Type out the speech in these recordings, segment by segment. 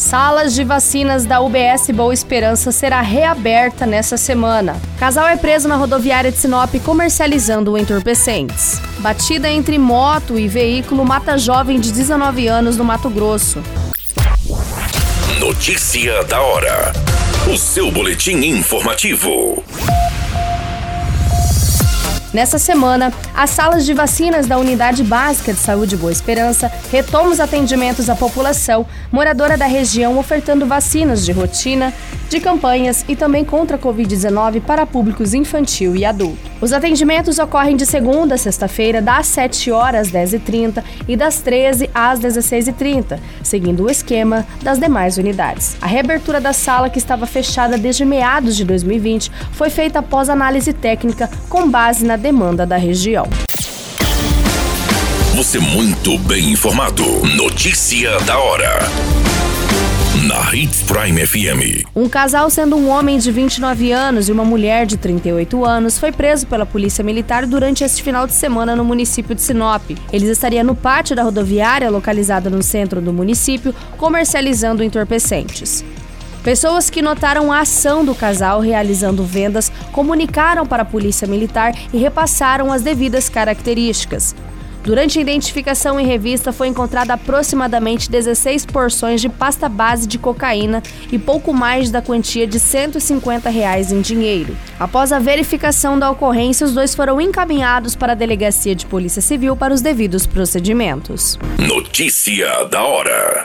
Salas de vacinas da UBS Boa Esperança será reaberta nessa semana. Casal é preso na rodoviária de Sinop comercializando entorpecentes. Batida entre moto e veículo mata jovem de 19 anos no Mato Grosso. Notícia da hora. O seu boletim informativo. Nessa semana, as salas de vacinas da Unidade Básica de Saúde Boa Esperança retomam os atendimentos à população moradora da região, ofertando vacinas de rotina, de campanhas e também contra a Covid-19 para públicos infantil e adulto. Os atendimentos ocorrem de segunda a sexta-feira, das 7 horas às 10h30 e das 13 às 16h30, seguindo o esquema das demais unidades. A reabertura da sala, que estava fechada desde meados de 2020, foi feita após análise técnica com base na demanda da região. Você muito bem informado. Notícia da hora na Hits Prime FM. Um casal, sendo um homem de 29 anos e uma mulher de 38 anos, foi preso pela Polícia Militar durante este final de semana no município de Sinop. Eles estariam no pátio da rodoviária, localizada no centro do município, comercializando entorpecentes. Pessoas que notaram a ação do casal realizando vendas comunicaram para a Polícia Militar e repassaram as devidas características. Durante a identificação em revista foi encontrada aproximadamente 16 porções de pasta base de cocaína e pouco mais da quantia de 150 reais em dinheiro. Após a verificação da ocorrência, os dois foram encaminhados para a Delegacia de Polícia Civil para os devidos procedimentos. Notícia da hora.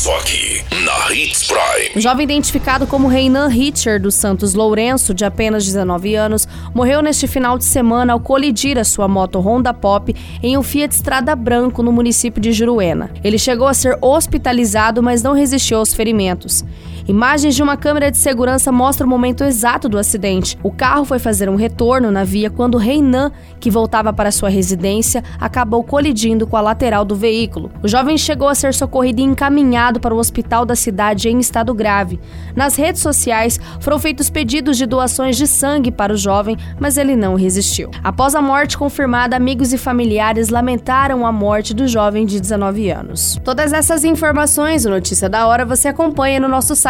Só aqui, na Hits Prime. O jovem identificado como Reinan Richard dos Santos Lourenço, de apenas 19 anos, morreu neste final de semana ao colidir a sua moto Honda Pop em um Fiat Estrada Branco no município de Juruena. Ele chegou a ser hospitalizado, mas não resistiu aos ferimentos. Imagens de uma câmera de segurança mostram o momento exato do acidente. O carro foi fazer um retorno na via quando Reinan, que voltava para sua residência, acabou colidindo com a lateral do veículo. O jovem chegou a ser socorrido e encaminhado para o hospital da cidade em estado grave. Nas redes sociais foram feitos pedidos de doações de sangue para o jovem, mas ele não resistiu. Após a morte confirmada, amigos e familiares lamentaram a morte do jovem de 19 anos. Todas essas informações, Notícia da Hora, você acompanha no nosso site